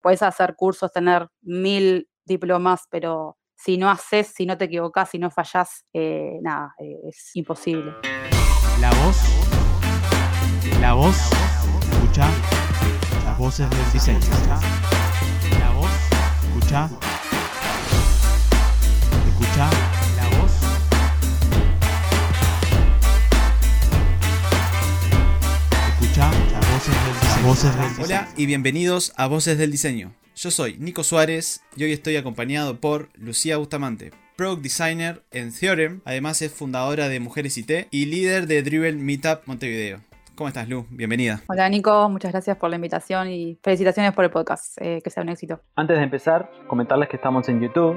puedes hacer cursos, tener mil diplomas, pero si no haces, si no te equivocas, si no fallás, eh, nada, eh, es imposible. La voz, la voz, escucha las voces del diseño. La voz, escucha, voces del diseño. Hola y bienvenidos a Voces del Diseño. Yo soy Nico Suárez y hoy estoy acompañado por Lucía Bustamante, Product Designer en Theorem, además es fundadora de Mujeres IT y líder de Dribble Meetup Montevideo. ¿Cómo estás, Lu? Bienvenida. Hola Nico, muchas gracias por la invitación y felicitaciones por el podcast, eh, que sea un éxito. Antes de empezar, comentarles que estamos en YouTube,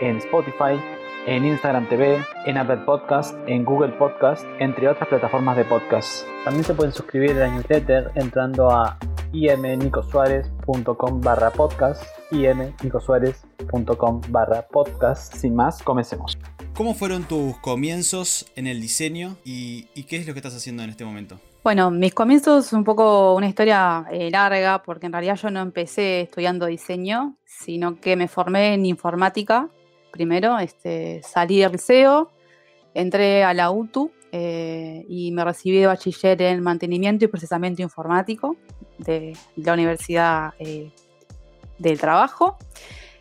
en Spotify, en Instagram TV, en Apple Podcast, en Google Podcast, entre otras plataformas de podcast. También se pueden suscribir a la newsletter entrando a imnicosuárez.com barra podcast imnicosuárez.com barra podcast. Sin más, comencemos. ¿Cómo fueron tus comienzos en el diseño y, y qué es lo que estás haciendo en este momento? Bueno, mis comienzos un poco una historia eh, larga, porque en realidad yo no empecé estudiando diseño, sino que me formé en informática. Primero, este, salí del liceo, entré a la UTU eh, y me recibí de bachiller en mantenimiento y procesamiento informático de la Universidad eh, del Trabajo.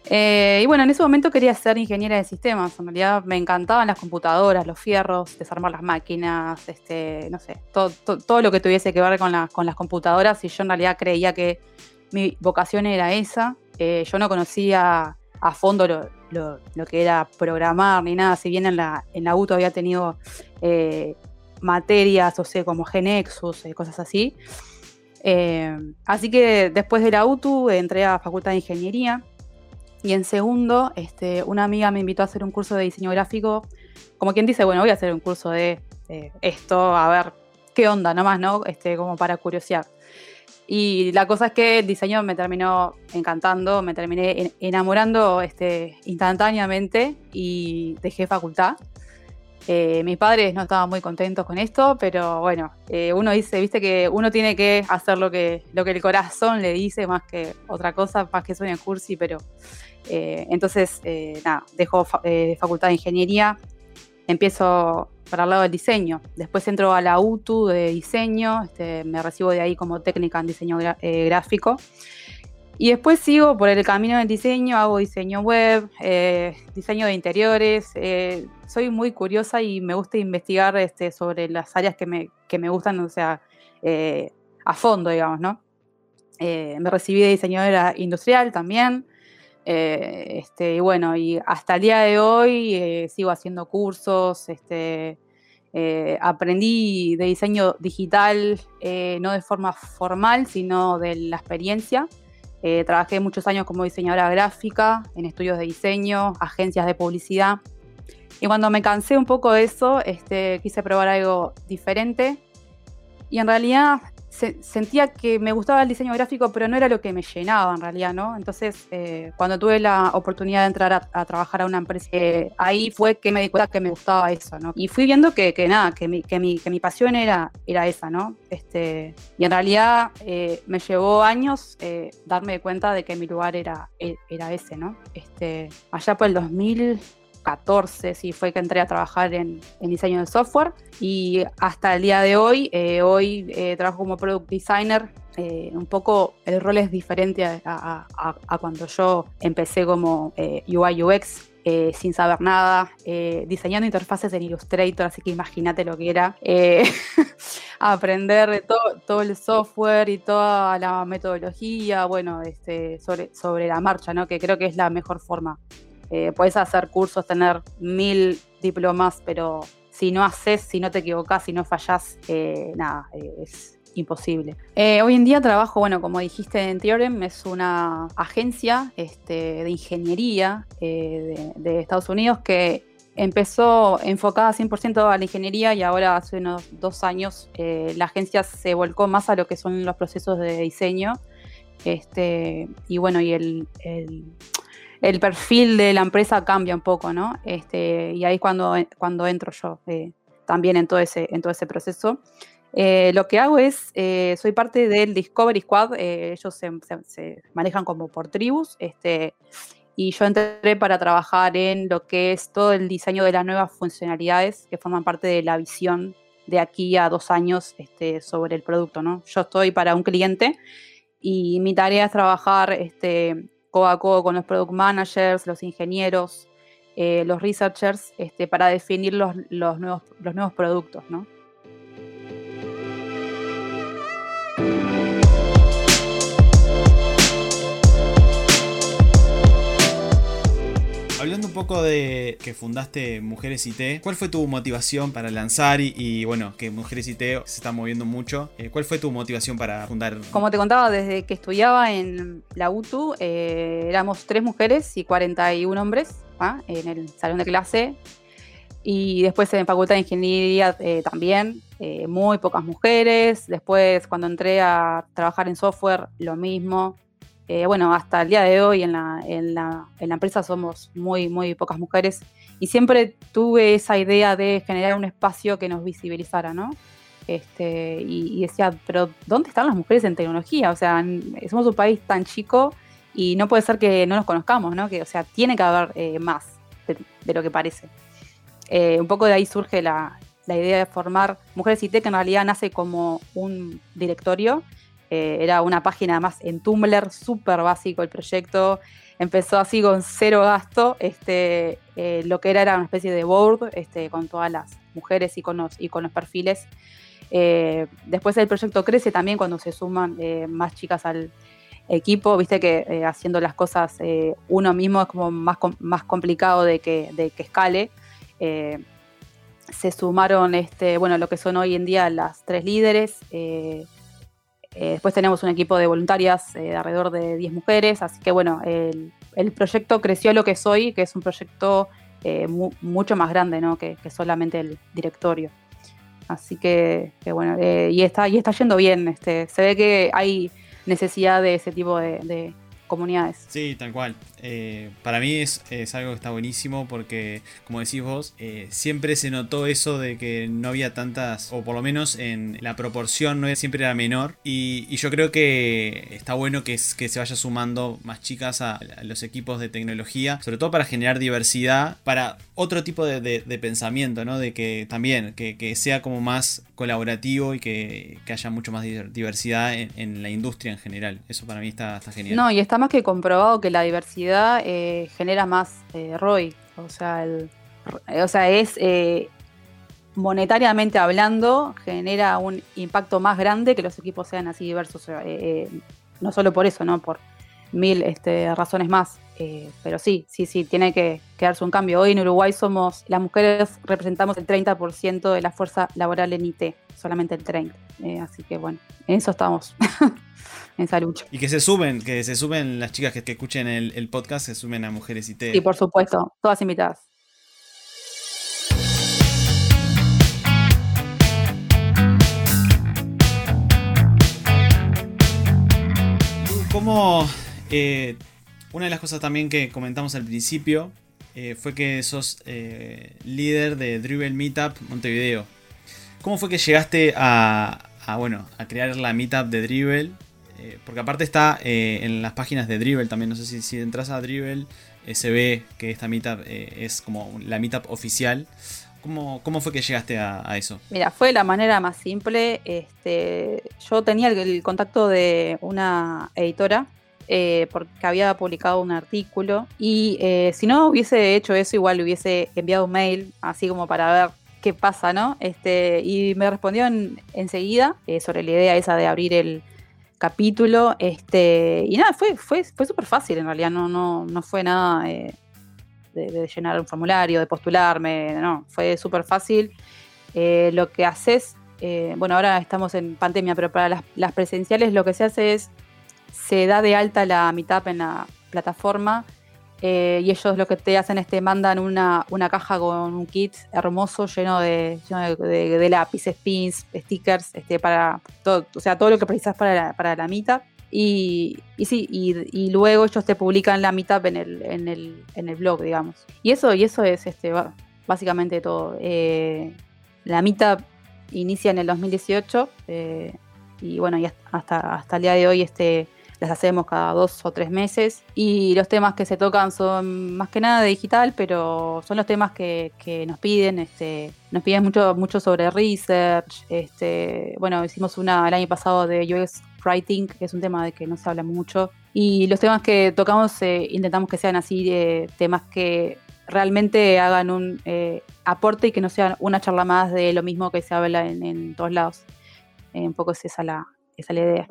Eh, y bueno, en ese momento quería ser ingeniera de sistemas. En realidad me encantaban las computadoras, los fierros, desarmar las máquinas, este, no sé, todo, todo, lo que tuviese que ver con, la- con las computadoras. Y yo en realidad creía que mi vocación era esa. Yo no conocía a fondo lo, lo- que era programar ni nada. Si bien en la, en la UTO había tenido eh, materias, o sea, como Genexus, eh, cosas así. Eh, así que después de la UTU entré a Facultad de Ingeniería y en segundo, este, una amiga me invitó a hacer un curso de diseño gráfico, como quien dice, bueno, voy a hacer un curso de eh, esto, a ver qué onda nomás, ¿no? Este, como para curiosear. Y la cosa es que el diseño me terminó encantando, me terminé en- enamorando este, instantáneamente y dejé facultad. Eh, mis padres no estaban muy contentos con esto, pero bueno, eh, uno dice, viste que uno tiene que hacer lo que, lo que el corazón le dice más que otra cosa, más que suene cursi, pero eh, entonces, eh, nada, dejo fa- facultad de ingeniería, empiezo para el lado del diseño, después entro a la UTU de diseño, este, me recibo de ahí como técnica en diseño eh, gráfico. Y después sigo por el camino del diseño, hago diseño web, eh, diseño de interiores. eh, soy muy curiosa y me gusta investigar este, sobre las áreas que me, que me gustan, o sea, eh, a fondo, digamos, ¿no? Me recibí de diseñadora industrial también. Eh, este, y bueno, y hasta el día de hoy eh, sigo haciendo cursos, este, eh, aprendí de diseño digital, no de forma formal, sino de la experiencia. Trabajé muchos años como diseñadora gráfica, en estudios de diseño, agencias de publicidad. Y cuando me cansé un poco de eso, este, quise probar algo diferente. Y en realidad se- sentía que me gustaba el diseño gráfico, pero no era lo que me llenaba en realidad, ¿no? Entonces, eh, cuando tuve la oportunidad de entrar a, trabajar a una empresa, eh, ahí fue que me di cuenta que me gustaba eso, ¿no? Y fui viendo que, que nada, que mi, que, mi, que mi pasión era, era esa, ¿no? Este, y en realidad eh, me llevó años eh, darme cuenta de que mi lugar era, e- era ese, ¿no? Este, allá por el 2014, sí, fue que entré a trabajar en, en diseño de software y hasta el día de hoy, eh, hoy eh, trabajo como product designer. eh, un poco el rol es diferente a, a- a- a cuando yo empecé como eh, UI UX. eh, sin saber nada, eh, diseñando interfaces en Illustrator, así que imagínate lo que era eh, aprender de todo, todo el software y toda la metodología, bueno, este, sobre, sobre la marcha, ¿no? que creo que es la mejor forma. Eh, puedes hacer cursos, tener mil diplomas, pero si no haces, si no te equivocas, si no fallás, eh, nada, eh, es imposible. Hoy en día trabajo, bueno, como dijiste en Theorem, es una agencia este, de ingeniería de, Estados Unidos que empezó enfocada 100% a la ingeniería y ahora hace unos dos años la agencia se volcó más a lo que son los procesos de diseño. Este, y bueno, y el- el perfil de la empresa cambia un poco, ¿no? Este, y ahí es cuando, cuando entro yo eh, también en todo ese, en todo ese proceso. Eh, lo que hago es, eh, soy parte del Discovery Squad, ellos se manejan como por tribus, este, y yo entré para trabajar en lo que es todo el diseño de las nuevas funcionalidades que forman parte de la visión de aquí a dos años este, sobre el producto. ¿no? Yo estoy para un cliente y mi tarea es trabajar este, a codo con los product managers, los ingenieros, eh, los researchers, este, para definir los nuevos, los nuevos productos. ¿no? Hablando un poco de que fundaste Mujeres IT, ¿cuál fue tu motivación para lanzar y, bueno, que Mujeres IT se está moviendo mucho? Eh, ¿Cuál fue tu motivación para fundar? Como te contaba, desde que estudiaba en la UTU, eh, éramos tres mujeres y 41 hombres ¿ah? en el salón de clase. Y después en Facultad de Ingeniería eh, también, eh, muy pocas mujeres. Después cuando entré a trabajar en software, lo mismo. Eh, bueno, hasta el día de hoy en la, en, la, en la empresa somos muy, muy pocas mujeres. Y siempre tuve esa idea de generar un espacio que nos visibilizara, ¿no? Este, y, y, decía, pero ¿dónde están las mujeres en tecnología? O sea, somos un país tan chico y no puede ser que no nos conozcamos, ¿no? Que, o sea, tiene que haber eh, más de, lo que parece. Eh, un poco de ahí surge la, la, idea de formar Mujeres IT, que en realidad nace como un directorio. Eh, era una página más en Tumblr, súper básico el proyecto. Empezó así con cero gasto. Este, eh, lo que era era una especie de board este, con todas las mujeres y con los, perfiles. Eh, después el proyecto crece también cuando se suman más chicas al equipo. Viste que haciendo las cosas uno mismo es como más, complicado de que, escale. Se sumaron, este, bueno, lo que son hoy en día las tres líderes. Después tenemos un equipo de voluntarias de alrededor de 10 mujeres. Así que bueno, el, proyecto creció a lo que soy, que es un proyecto mu mucho más grande ¿no? que, solamente el directorio. Así que, bueno, eh, y, está, y está yendo bien. Este, se ve que hay necesidad de ese tipo de comunidades. Sí, tal cual. Eh, para mí es, algo que está buenísimo porque, como decís vos, eh, siempre se notó eso de que no había tantas, o por lo menos en la proporción no siempre era menor. Y, yo creo que está bueno que, se vaya sumando más chicas a, los equipos de tecnología, sobre todo para generar diversidad, para otro tipo de, pensamiento, ¿no? De que también, que, sea como más colaborativo y que, que haya mucho más diversidad en, la industria en general. Eso para mí está, está genial. No, y está más que comprobado que la diversidad eh, genera más eh, ROI. O sea, el, o sea es eh, monetariamente hablando, genera un impacto más grande que los equipos sean así diversos. Eh, no solo por eso, ¿no? Por mil este, razones más. Pero sí, sí, sí, tiene que quedarse un cambio. Hoy en Uruguay somos, las mujeres representamos el 30% de la fuerza laboral en IT, solamente el 30%. así que bueno, en eso estamos. en esa lucha. Y que se suben, que se suben las chicas que, que escuchen el, el, podcast, se sumen a Mujeres IT. Sí, por supuesto, todas invitadas. ¿Cómo? Eh, una de las cosas también que comentamos al principio eh, fue que sos eh, líder de Dribble Meetup Montevideo. ¿Cómo fue que llegaste a, a, bueno, a crear la Meetup de Dribble? Eh, porque aparte está en las páginas de Dribble también. No sé si, si entras a Dribble se ve que esta meetup es como la meetup oficial. ¿Cómo, ¿Cómo, fue que llegaste a, eso? Mira, fue la manera más simple. Este, yo tenía el contacto de una editora eh, porque había publicado un artículo y eh, si no hubiese hecho eso, igual le hubiese enviado un mail, así como para ver qué pasa, ¿no? Este, y me respondió en, enseguida eh, sobre la idea esa de abrir el, capítulo. Este, y nada, fue, fue, fue súper fácil en realidad, no, no, no fue nada eh, de, llenar un formulario, de postularme, no, fue súper fácil. Lo que haces, bueno, ahora estamos en pandemia, pero para las, las, presenciales lo que se hace es, se da de alta la meetup en la plataforma. Eh, y ellos lo que te hacen es te mandan una, una caja con un kit hermoso lleno de, lleno de, lápices, pins, stickers, este, para todo, o sea, todo lo que precisas para la, para la meetup. Y, y sí, y, y, luego ellos te publican la meetup en el, en el, en el blog, digamos. Y eso, y eso es este, básicamente todo. Eh, la meetup inicia en el 2018 eh, y bueno, y hasta, hasta el día de hoy este, las hacemos cada dos o tres meses y los temas que se tocan son más que nada de digital, pero son los temas que, que nos piden, este, nos piden mucho, mucho sobre research, este, bueno, hicimos una el año pasado de UX Writing, que es un tema de que no se habla mucho, y los temas que tocamos eh, intentamos que sean así, eh, temas que realmente hagan un eh, aporte y que no sean una charla más de lo mismo que se habla en, en todos lados. Eh, un poco es esa la, esa la idea.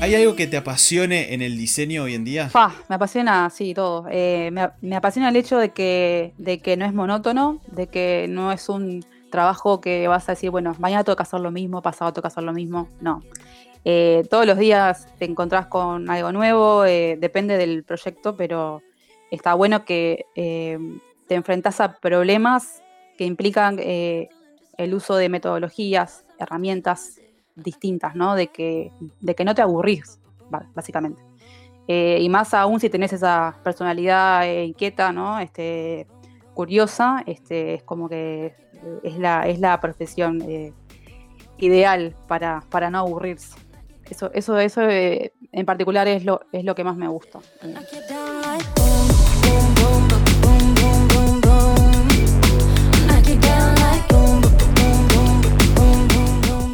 ¿Hay algo que te apasione en el diseño hoy en día? Fa, me apasiona, sí, todo. Eh, me, me apasiona el hecho de que, de que no es monótono, de que no es un trabajo que vas a decir, bueno, mañana tengo que hacer lo mismo, pasado tengo que hacer lo mismo. No. Eh, todos los días te encontrás con algo nuevo, eh, depende del proyecto, pero está bueno que eh, te enfrentás a problemas que implican el uso de metodologías, herramientas distintas, ¿no? De que, de que no te aburrís, básicamente. Y más aún si tenés esa personalidad inquieta, ¿no? Este, curiosa, este, es como que es la, es la profesión eh, ideal para, para no aburrirse. Eso, eso, eso eh, en particular es lo, es lo que más me gusta. Eh.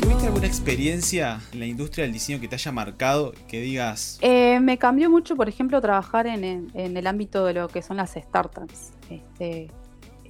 ¿Tuviste alguna experiencia en la industria del diseño que te haya marcado? Que digas, Eh, me cambió mucho, por ejemplo, trabajar en, en- en el ámbito de lo que son las startups. Este,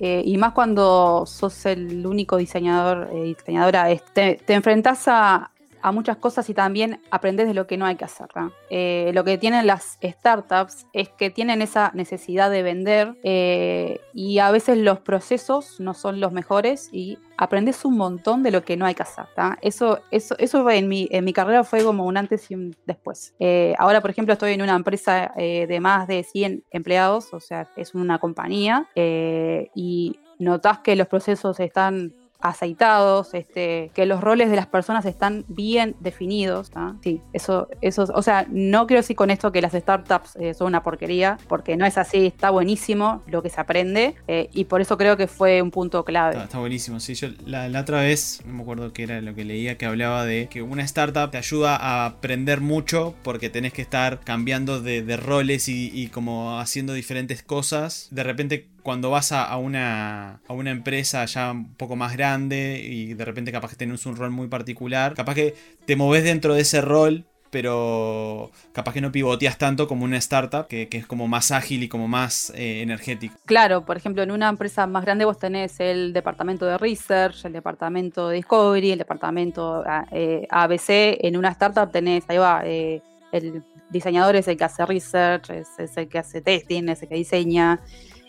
eh, y más cuando sos el único diseñador, eh, diseñadora, te, te enfrentás a, a muchas cosas y también aprendes de lo que no hay que hacer. Eh, lo que tienen las startups es que tienen esa necesidad de vender eh, y a veces los procesos no son los mejores y aprendes un montón de lo que no hay que hacer. Eso, eso, eso en, mi, en mi carrera fue como un antes y un después. Eh, ahora, por ejemplo, estoy en una empresa de más de 100 empleados, o sea, es una compañía, y notas que los procesos están aceitados, este, que los roles de las personas están bien definidos. ¿tá? Sí, eso, eso, o sea, no quiero decir con esto que las startups eh, son una porquería, porque no es así, está buenísimo lo que se aprende, eh, y por eso creo que fue un punto clave. Está, buenísimo, sí. Yo la, otra vez, no me acuerdo qué era lo que leía, que hablaba de que una startup te ayuda a aprender mucho porque tenés que estar cambiando de, roles y como haciendo diferentes cosas. De repente cuando vas a, una, a una empresa ya un poco más grande y de repente capaz que tenés un rol muy particular, capaz que te moves dentro de ese rol. Pero capaz que no pivoteas tanto como una startup, que, que es como más ágil y como más eh, energético. Claro, por ejemplo, en una empresa más grande vos tenés el departamento de research, el departamento de discovery, el departamento ah, eh, ABC. En una startup tenés, ahí va, eh, el diseñador es el que hace research, es, es el que hace testing, es el que diseña,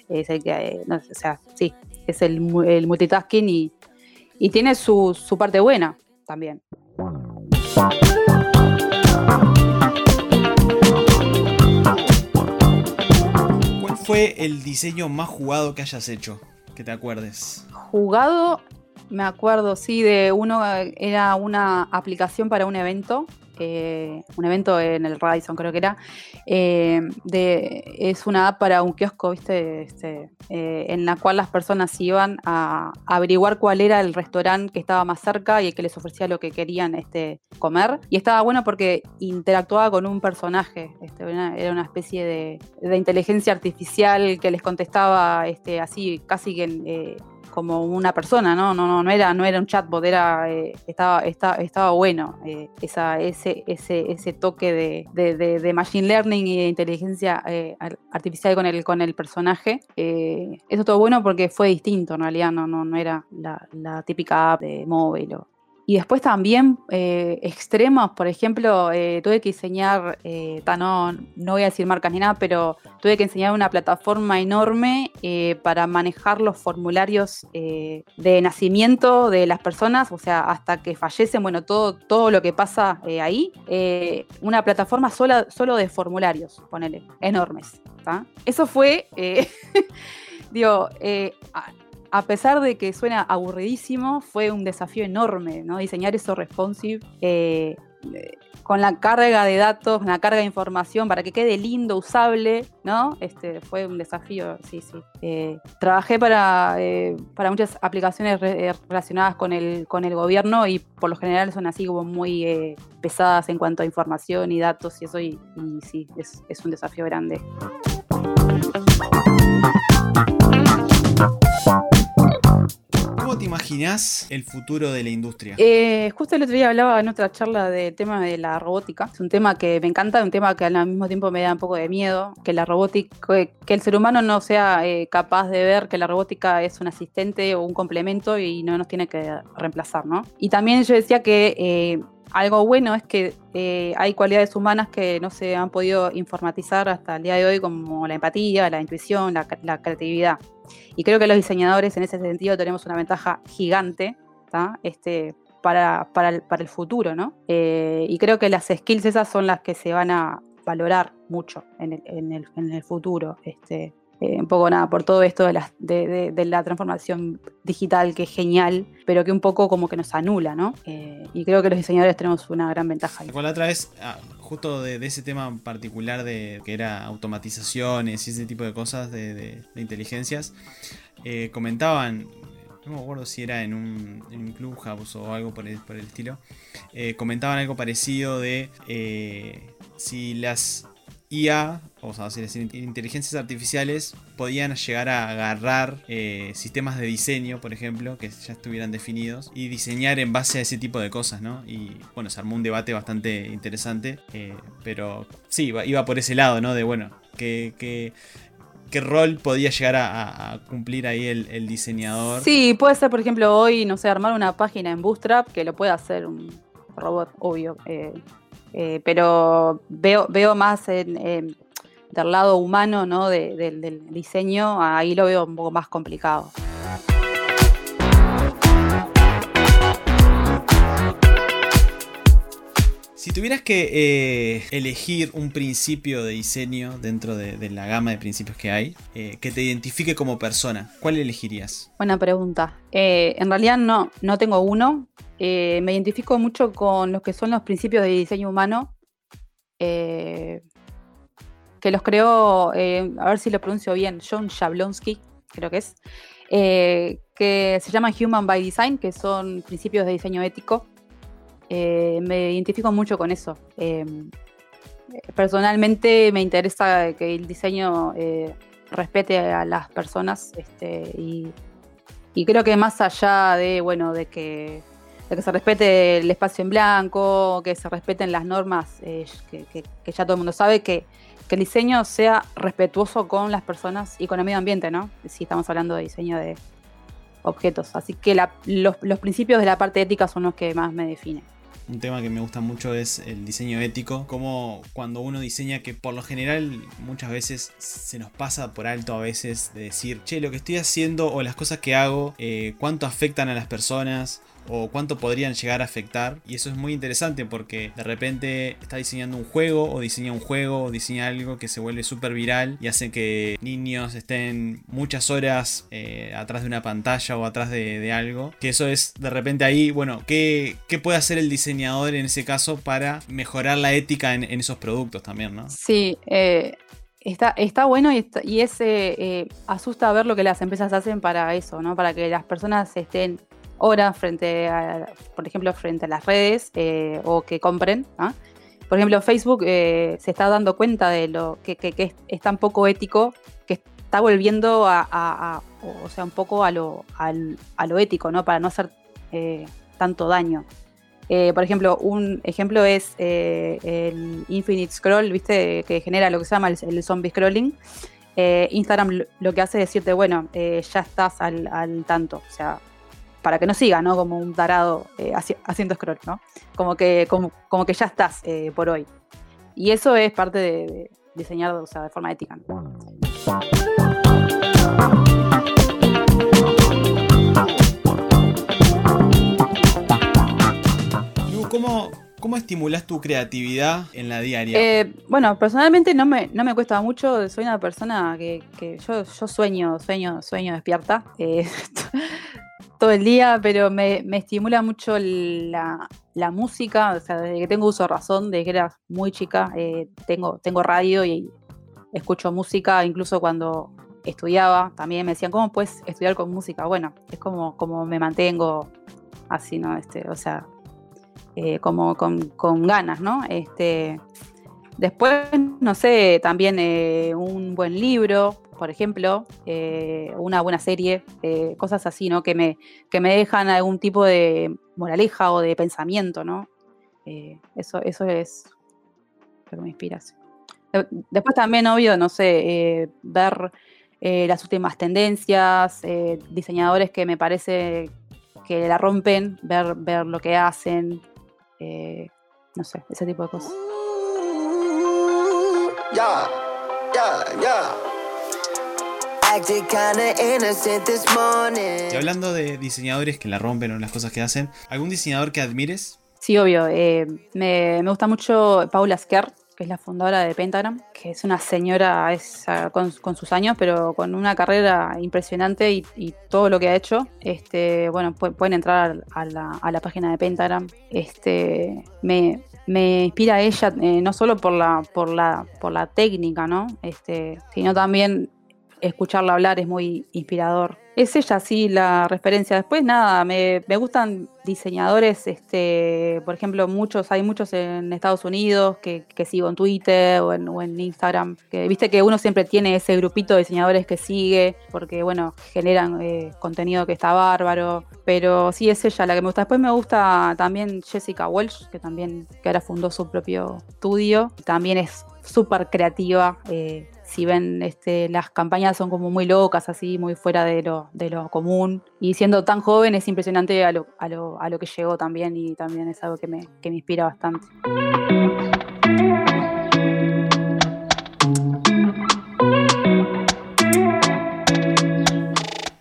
es el que, eh, no o sea, sí, es el, el multitasking y, y tiene su, su parte buena también. ¿Cuál fue el diseño más jugado que hayas hecho? Que te acuerdes. Jugado, me acuerdo, sí, de uno, eh, era una aplicación para un evento, un evento en el Radisson creo que era, eh, es una app para un kiosco, ¿viste? Este, eh, en la cual las personas iban a averiguar cuál era el restaurante que estaba más cerca y el que les ofrecía lo que querían este, comer. Y estaba bueno porque interactuaba con un personaje, este, era una especie de, inteligencia artificial que les contestaba este, así, casi que... eh, como una persona, ¿no? No, no, no era, no era un chatbot, era, eh, estaba, estaba, estaba bueno eh, esa, ese, ese, ese toque de, de- de- machine learning y de inteligencia eh, ar- artificial con el, con el personaje. Eso todo bueno porque fue distinto en realidad, no, no, no era la, la típica app de móvil o, y después también eh, extremos, por ejemplo, eh, tuve que diseñar, eh, no, voy a decir marcas ni nada, pero tuve que enseñar una plataforma enorme eh, para manejar los formularios de nacimiento de las personas, o sea, hasta que fallecen, bueno, todo, todo lo que pasa ahí. Una plataforma sola, solo de formularios, ponele, enormes. Eso fue, digo, a, pesar de que suena aburridísimo, fue un desafío enorme, ¿no? Diseñar eso responsive. eh, eh, con la carga de datos, la carga de información para que quede lindo, usable, ¿no? Este, fue un desafío, sí, sí. Eh, trabajé para, para muchas aplicaciones re- relacionadas con el, con el gobierno y por lo general son así como muy pesadas en cuanto a información y datos y eso, y, y sí, es, es un desafío grande. ¿Cómo te imaginás el futuro de la industria? Eh, justo el otro día hablaba en otra charla del tema de la robótica. Es un tema que me encanta, un tema que al mismo tiempo me da un poco de miedo, que la robótica, que, el ser humano no sea eh, capaz de ver que la robótica es un asistente o un complemento y no nos tiene que reemplazar, ¿no? Y también yo decía que eh, algo bueno es que eh, hay cualidades humanas que no se han podido informatizar hasta el día de hoy, como la empatía, la intuición, la creatividad. Y creo que los diseñadores en ese sentido tenemos una ventaja gigante este, para, para, el, para el futuro, ¿no? Eh, y creo que las skills esas son las que se van a valorar mucho en el, en el, en el futuro. Este, eh, un poco nada, por todo esto de la, de, la, transformación digital, que es genial, pero que un poco como que nos anula, ¿no? Eh, y creo que los diseñadores tenemos una gran ventaja. Ahí. La otra vez, ah, justo de, ese tema particular de que era automatizaciones y ese tipo de cosas de, inteligencias, eh, comentaban, no me acuerdo si era en un, en un Clubhouse o algo por el, por el estilo, comentaban algo parecido de si las IA, o sea, inteligencias artificiales podían llegar a agarrar eh, sistemas de diseño, por ejemplo, que ya estuvieran definidos, y diseñar en base a ese tipo de cosas, ¿no? Y bueno, se armó un debate bastante interesante, eh, pero sí, iba, iba, por ese lado, ¿no? De bueno, que, que qué rol podía llegar a, cumplir ahí el, el, diseñador. Sí, puede ser, por ejemplo, hoy, no sé, armar una página en Bootstrap que lo pueda hacer un robot, obvio. Eh, eh, pero veo, veo más en, del lado humano ¿no? De, del diseño, ahí lo veo un poco más complicado. Si tuvieras que eh, elegir un principio de diseño dentro de, la gama de principios que hay, eh, que te identifique como persona, ¿cuál elegirías? Buena pregunta. Eh, en realidad no, no tengo uno. Me identifico mucho con los que son los principios de diseño humano, que los creó, a ver si lo pronuncio bien, John Jablonski, creo que es, que se llama Human by Design, que son principios de diseño ético. Eh, me identifico mucho con eso. Eh, personalmente me interesa que el diseño eh, respete a las personas este, y, creo que más allá de, bueno, de que, de que, se respete el espacio en blanco, que se respeten las normas eh, que, ya todo el mundo sabe, que, que, el diseño sea respetuoso con las personas y con el medio ambiente, ¿no? Si estamos hablando de diseño de objetos. Así que la, los, los principios de la parte ética son los que más me definen un tema que me gusta mucho es el diseño ético, como cuando uno diseña que por lo general muchas veces se nos pasa por alto a veces de decir, che, lo que estoy haciendo o las cosas que hago, eh, cuánto afectan a las personas o cuánto podrían llegar a afectar. Y eso es muy interesante porque de repente está diseñando un juego o diseña un juego o diseña algo que se vuelve súper viral y hace que niños estén muchas horas eh, atrás de una pantalla o atrás de, algo. Que eso es de repente ahí, bueno, ¿qué, qué puede hacer el diseñador en ese caso para mejorar la ética en, esos productos también, ¿no? Sí, eh, Está, está, bueno y, es eh, asusta ver lo que las empresas hacen para eso, ¿no? Para que las personas estén horas frente a, por ejemplo, frente a las redes eh, o que compren. ¿ah? Por ejemplo, Facebook eh, se está dando cuenta de lo que, es, tan poco ético que está volviendo a, o sea, un poco a lo, a lo ético, ¿no? Para no hacer eh, tanto daño. Por ejemplo, un ejemplo es el Infinite Scroll, ¿viste? Que genera lo que se llama el, zombie scrolling. Instagram lo que hace es decirte, bueno, ya estás al, al, tanto. O sea, para que no siga, ¿no? Como un tarado eh, haci haciendo scroll, ¿no? Como que, como, como que ya estás eh, por hoy. Y eso es parte de, de diseñar o sea, de forma ética. ¿no? ¿Cómo, ¿Cómo estimulas tu creatividad en la diaria? Eh, bueno, personalmente no me, no me cuesta mucho. Soy una persona que, que yo, yo sueño, sueño, sueño despierta. eh, todo el día, pero me, me estimula mucho la, la música. O sea, desde que tengo uso de razón, desde que era muy chica, eh, tengo, tengo radio y escucho música, incluso cuando estudiaba, también me decían, ¿cómo puedes estudiar con música? Bueno, es como, como me mantengo así, ¿no? Este, o sea, eh, como con, con ganas, ¿no? Este, después, no sé, también eh, un buen libro, por ejemplo, eh, una buena serie, eh, cosas así, ¿no? Que me, que me dejan algún tipo de moraleja o de pensamiento, ¿no? Eh, eso, eso es lo que me inspira. De- Después también, obvio, no sé, eh, ver eh, las últimas tendencias, eh, diseñadores que me parece que la rompen, ver, ver lo que hacen, eh, no sé, ese tipo de cosas. Yeah, yeah, yeah. Y hablando de diseñadores que la rompen o las cosas que hacen, ¿algún diseñador que admires? Sí, obvio. eh, me, me gusta mucho Paula Sker, que es la fundadora de Pentagram, que es una señora es, ah, con, con sus años, pero con una carrera impresionante y, y todo lo que ha hecho. Este, bueno, pu- pueden entrar a la, a la página de Pentagram. Este, me, me inspira a ella eh, no solo por la, por la, por la técnica, ¿no? Este, sino también escucharla hablar es muy inspirador. Es ella, sí, la referencia. Después, nada, me, gustan diseñadores, este, por ejemplo, muchos, hay muchos en Estados Unidos que, sigo en Twitter o en, Instagram, viste que uno siempre tiene ese grupito de diseñadores que sigue, porque, bueno, generan eh, contenido que está bárbaro, pero sí, es ella la que me gusta. Después me gusta también Jessica Welch, que también, que ahora fundó su propio estudio, también es súper creativa. eh, si ven, este, las campañas son como muy locas, así, muy fuera de lo, de lo común. Y siendo tan joven es impresionante a lo, a lo, a lo que llegó también y también es algo que me, que me inspira bastante.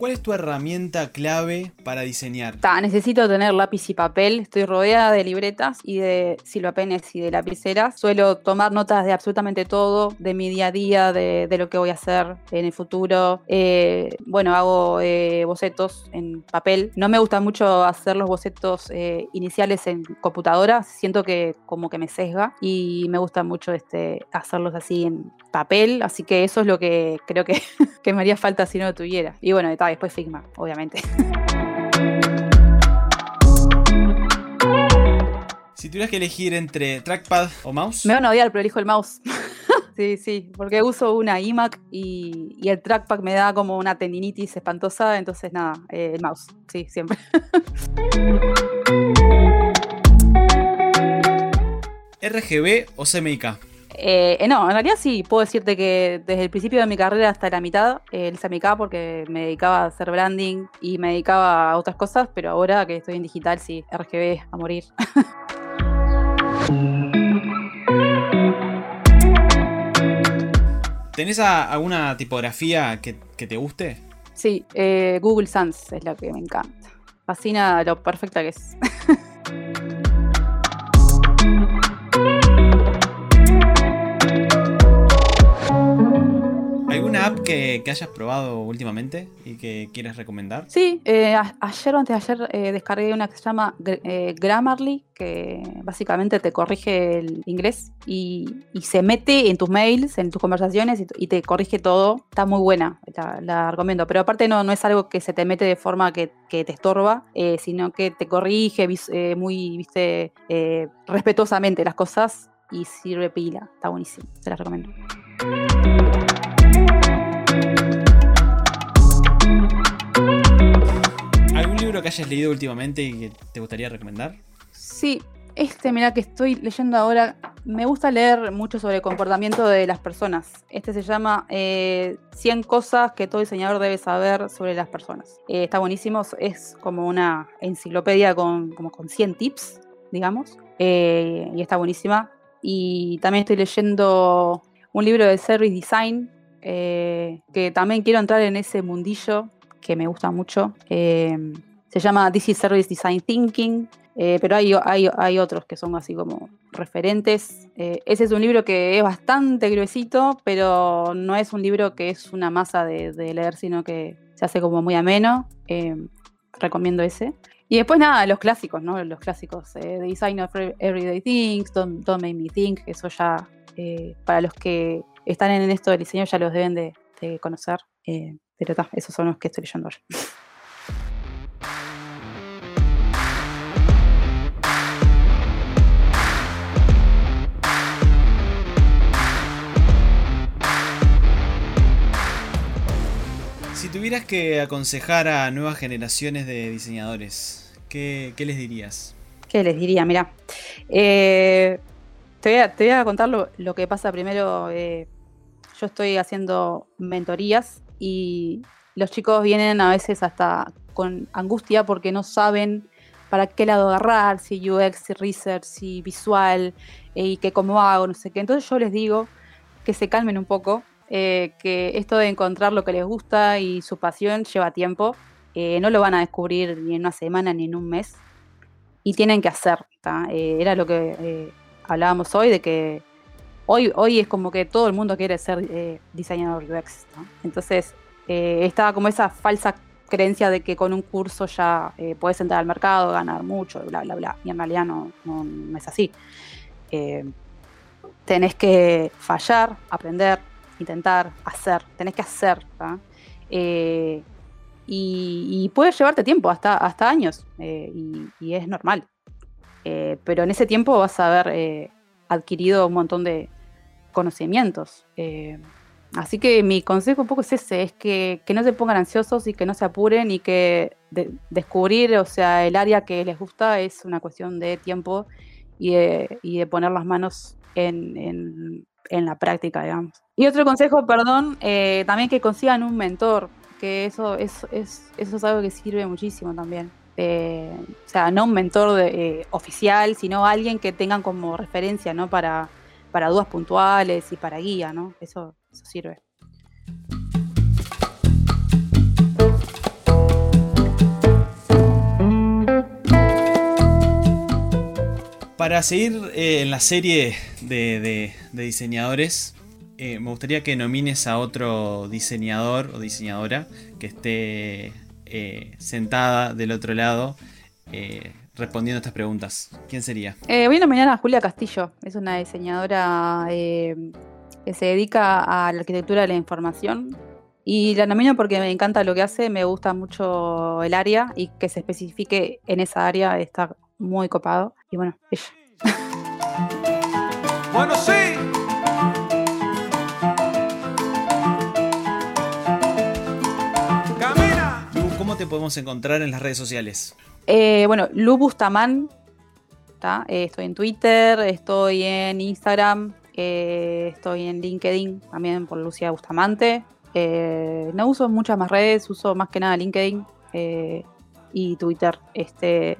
¿Cuál es tu herramienta clave para diseñar? Necesito tener lápiz y papel. Estoy rodeada de libretas y de silvapenes y de lapiceras. Suelo tomar notas de absolutamente todo, de mi día a día, de, de lo que voy a hacer en el futuro. Eh, bueno, hago eh, bocetos en papel. No me gusta mucho hacer los bocetos eh, iniciales en computadora. Siento que como que me sesga y me gusta mucho este, hacerlos así en papel. Así que eso es lo que creo que, que me haría falta si no lo tuviera. Y bueno, ta, después Figma, obviamente. Si tuvieras que elegir entre trackpad o mouse, Me van a odiar, pero elijo el mouse. sí, sí, porque uso una iMac y, y el trackpad me da como una tendinitis espantosa, entonces nada, eh, el mouse, sí, siempre. RGB o CMYK. Eh, eh, no, en realidad sí, puedo decirte que desde el principio de mi carrera hasta la mitad, eh, el CMK porque me dedicaba a hacer branding y me dedicaba a otras cosas, pero ahora que estoy en digital, sí, RGB a morir. ¿Tenés alguna tipografía que, que te guste? Sí, eh, Google Sans es la que me encanta. Fascina lo perfecta que es. que, que hayas probado últimamente y que quieras recomendar? Sí, eh, a- ayer o antes de ayer eh, descargué una que se llama eh, Grammarly, que básicamente te corrige el inglés y, y se mete en tus mails, en tus conversaciones y, y te corrige todo. Está muy buena, la, la recomiendo. Pero aparte no, no es algo que se te mete de forma que, que te estorba, eh, sino que te corrige vis- eh, muy, viste, eh, respetuosamente las cosas y sirve pila. Está buenísimo, se las recomiendo. Libro que hayas leído últimamente y que te gustaría recomendar? Sí, este, mira que estoy leyendo ahora. Me gusta leer mucho sobre el comportamiento de las personas. Este se llama eh, 100 cosas que todo diseñador debe saber sobre las personas. Eh, está buenísimo, es como una enciclopedia con, como con 100 tips, digamos. Eh, y está buenísima. Y también estoy leyendo un libro de Service Design, eh, que también quiero entrar en ese mundillo que me gusta mucho. Eh, se llama is Service Design Thinking. Eh, pero hay, hay, hay, otros que son así como referentes. Eh, ese es un libro que es bastante gruesito, pero no es un libro que es una masa de, de leer, sino que se hace como muy ameno. Eh, recomiendo ese. Y después nada, los clásicos, ¿no? Los clásicos. The Design of Everyday Things, Don't, Don't Make Me Think, eso ya para los que están en esto del diseño ya los deben de, de conocer. pero ta, esos son los que estoy leyendo ahora. Si tuvieras que aconsejar a nuevas generaciones de diseñadores, ¿qué, les dirías? ¿Qué les diría? Mira, eh, te, voy a, contar lo, lo que pasa primero. Eh, yo estoy haciendo mentorías y los chicos vienen a veces hasta con angustia porque no saben para qué lado agarrar, si UX, si research, si visual, eh, y que cómo hago, no sé qué. Entonces yo les digo que se calmen un poco, eh, que esto de encontrar lo que les gusta y su pasión lleva tiempo. Eh, no lo van a descubrir ni en una semana ni en un mes. Y tienen que hacer. Eh, era lo que eh, hablábamos hoy, de que hoy, hoy es como que todo el mundo quiere ser diseñador UX. Entonces, estaba como esa falsa creencia de que con un curso ya puedes entrar al mercado, ganar mucho, bla, bla, bla. Y en realidad no, no, no es así. tenés que fallar, aprender, intentar, hacer, tenés que hacer. Eh, y, y, puede llevarte tiempo, hasta, hasta años, eh, y, es normal. Eh, pero en ese tiempo vas a haber adquirido un montón de conocimientos. Así que mi consejo un poco es ese, es que, que, no se pongan ansiosos y que no se apuren y que de, descubrir, o sea, el área que les gusta es una cuestión de tiempo y de, poner las manos en, en la práctica, digamos. Y otro consejo, perdón, eh, también que consigan un mentor, que eso es, es, eso es algo que sirve muchísimo también. Eh, o sea, no un mentor eh, oficial, sino alguien que tengan como referencia, ¿no? Para, para dudas puntuales y para guía, ¿no? Eso, eso sirve. Para seguir en la serie de, de, diseñadores, eh, me gustaría que nomines a otro diseñador o diseñadora que esté eh, sentada del otro lado eh, respondiendo estas preguntas. ¿Quién sería? voy a nominar a Julia Castillo. Es una diseñadora que se dedica a la arquitectura de la información. Y la nomino porque me encanta lo que hace, me gusta mucho el área y que se especifique en esa área está muy copado. Y bueno, ella. Bueno, sí. Camina. Lu, ¿cómo te podemos encontrar en las redes sociales? Eh, bueno, Lu Bustamán. Eh, estoy en Twitter, estoy en Instagram, eh, estoy en LinkedIn también por Lucía Bustamante. Eh, no uso muchas más redes, uso más que nada LinkedIn y Twitter. Este,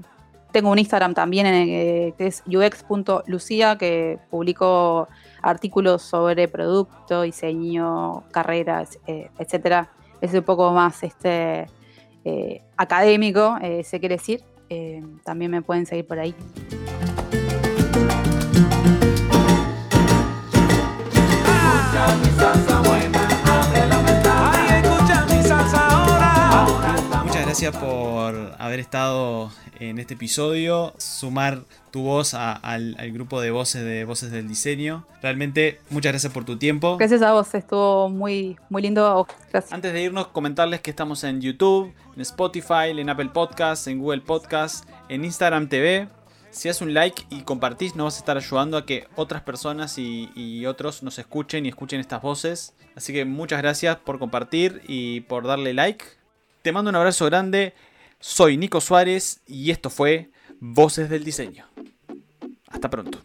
tengo un Instagram también eh, que es ux.lucia, que publico artículos sobre producto, diseño, carreras, eh, etcétera. Es un poco más este, eh, académico, se quiere decir. también me pueden seguir por ahí. Gracias por haber estado en este episodio, sumar tu voz a, al, al, grupo de voces de Voces del Diseño. Realmente, muchas gracias por tu tiempo. Gracias a vos, estuvo muy, muy lindo. Gracias. Antes de irnos, comentarles que estamos en YouTube, en Spotify, en Apple Podcasts, en Google Podcasts, en Instagram TV. Si haces un like y compartís, nos vas a estar ayudando a que otras personas y, y otros nos escuchen y escuchen estas voces. Así que muchas gracias por compartir y por darle like. Te mando un abrazo grande. Soy Nico Suárez y esto fue Voces del Diseño. Hasta pronto.